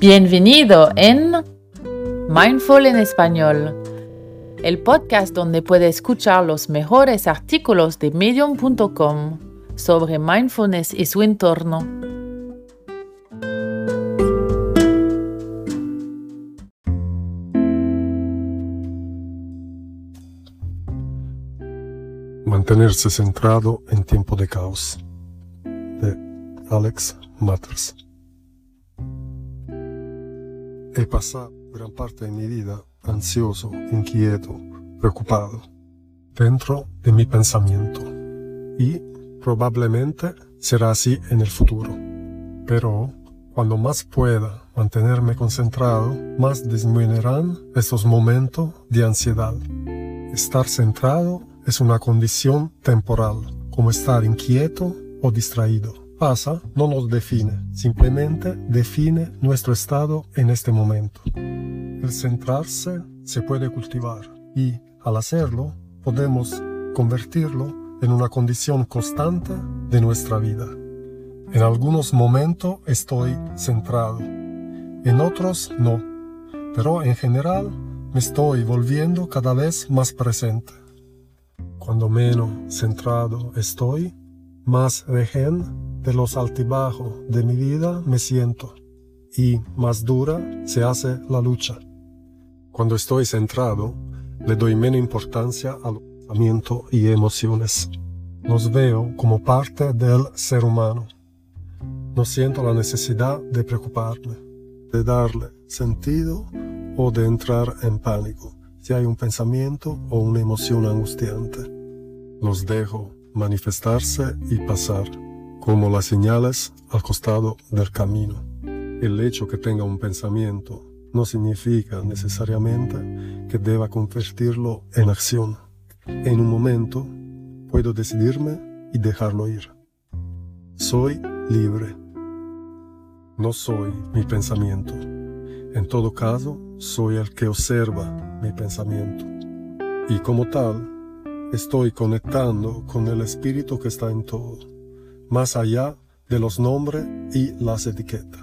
Bienvenido en Mindful en Español, el podcast donde puede escuchar los mejores artículos de medium.com sobre mindfulness y su entorno. Mantenerse centrado en tiempo de caos. De Alex Matters. He pasado gran parte de mi vida ansioso, inquieto, preocupado, dentro de mi pensamiento. Y probablemente será así en el futuro. Pero cuando más pueda mantenerme concentrado, más disminuirán estos momentos de ansiedad. Estar centrado es una condición temporal, como estar inquieto o distraído pasa no nos define, simplemente define nuestro estado en este momento. El centrarse se puede cultivar y al hacerlo podemos convertirlo en una condición constante de nuestra vida. En algunos momentos estoy centrado, en otros no, pero en general me estoy volviendo cada vez más presente. Cuando menos centrado estoy, más regen de los altibajos de mi vida me siento y más dura se hace la lucha. Cuando estoy centrado, le doy menos importancia al pensamiento y emociones. Los veo como parte del ser humano. No siento la necesidad de preocuparme, de darle sentido o de entrar en pánico si hay un pensamiento o una emoción angustiante. Los dejo manifestarse y pasar como las señales al costado del camino. El hecho que tenga un pensamiento no significa necesariamente que deba convertirlo en acción. En un momento puedo decidirme y dejarlo ir. Soy libre. No soy mi pensamiento. En todo caso, soy el que observa mi pensamiento. Y como tal, estoy conectando con el espíritu que está en todo más allá de los nombres y las etiquetas.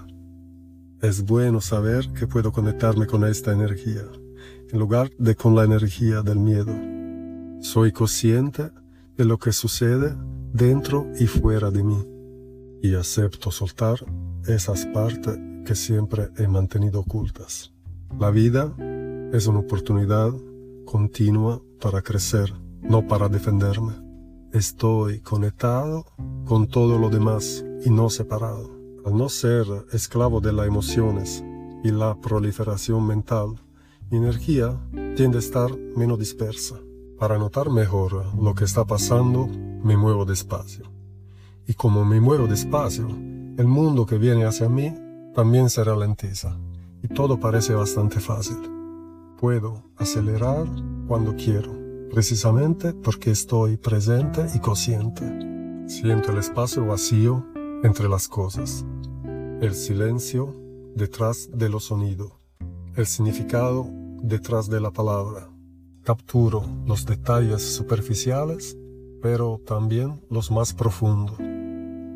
Es bueno saber que puedo conectarme con esta energía, en lugar de con la energía del miedo. Soy consciente de lo que sucede dentro y fuera de mí, y acepto soltar esas partes que siempre he mantenido ocultas. La vida es una oportunidad continua para crecer, no para defenderme. Estoy conectado con todo lo demás y no separado. Al no ser esclavo de las emociones y la proliferación mental, mi energía tiende a estar menos dispersa. Para notar mejor lo que está pasando, me muevo despacio. Y como me muevo despacio, el mundo que viene hacia mí también se ralentiza y todo parece bastante fácil. Puedo acelerar cuando quiero precisamente porque estoy presente y consciente. Siento el espacio vacío entre las cosas, el silencio detrás de los sonidos, el significado detrás de la palabra. Capturo los detalles superficiales, pero también los más profundos.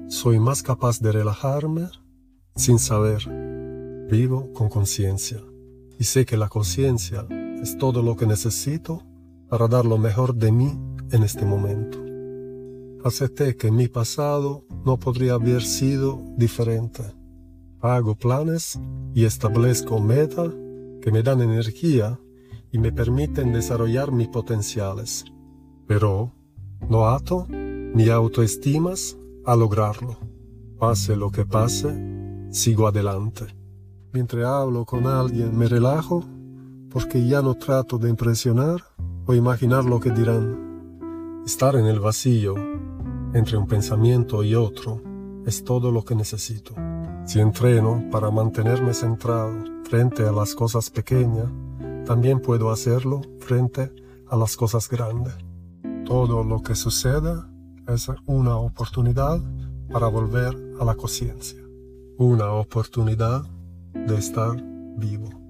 Soy más capaz de relajarme sin saber. Vivo con conciencia y sé que la conciencia es todo lo que necesito para dar lo mejor de mí en este momento. Acepté que mi pasado no podría haber sido diferente. Hago planes y establezco metas que me dan energía y me permiten desarrollar mis potenciales. Pero no ato mi autoestimas a lograrlo. Pase lo que pase, sigo adelante. Mientras hablo con alguien me relajo porque ya no trato de impresionar o imaginar lo que dirán. Estar en el vacío entre un pensamiento y otro es todo lo que necesito. Si entreno para mantenerme centrado frente a las cosas pequeñas, también puedo hacerlo frente a las cosas grandes. Todo lo que suceda es una oportunidad para volver a la conciencia, una oportunidad de estar vivo.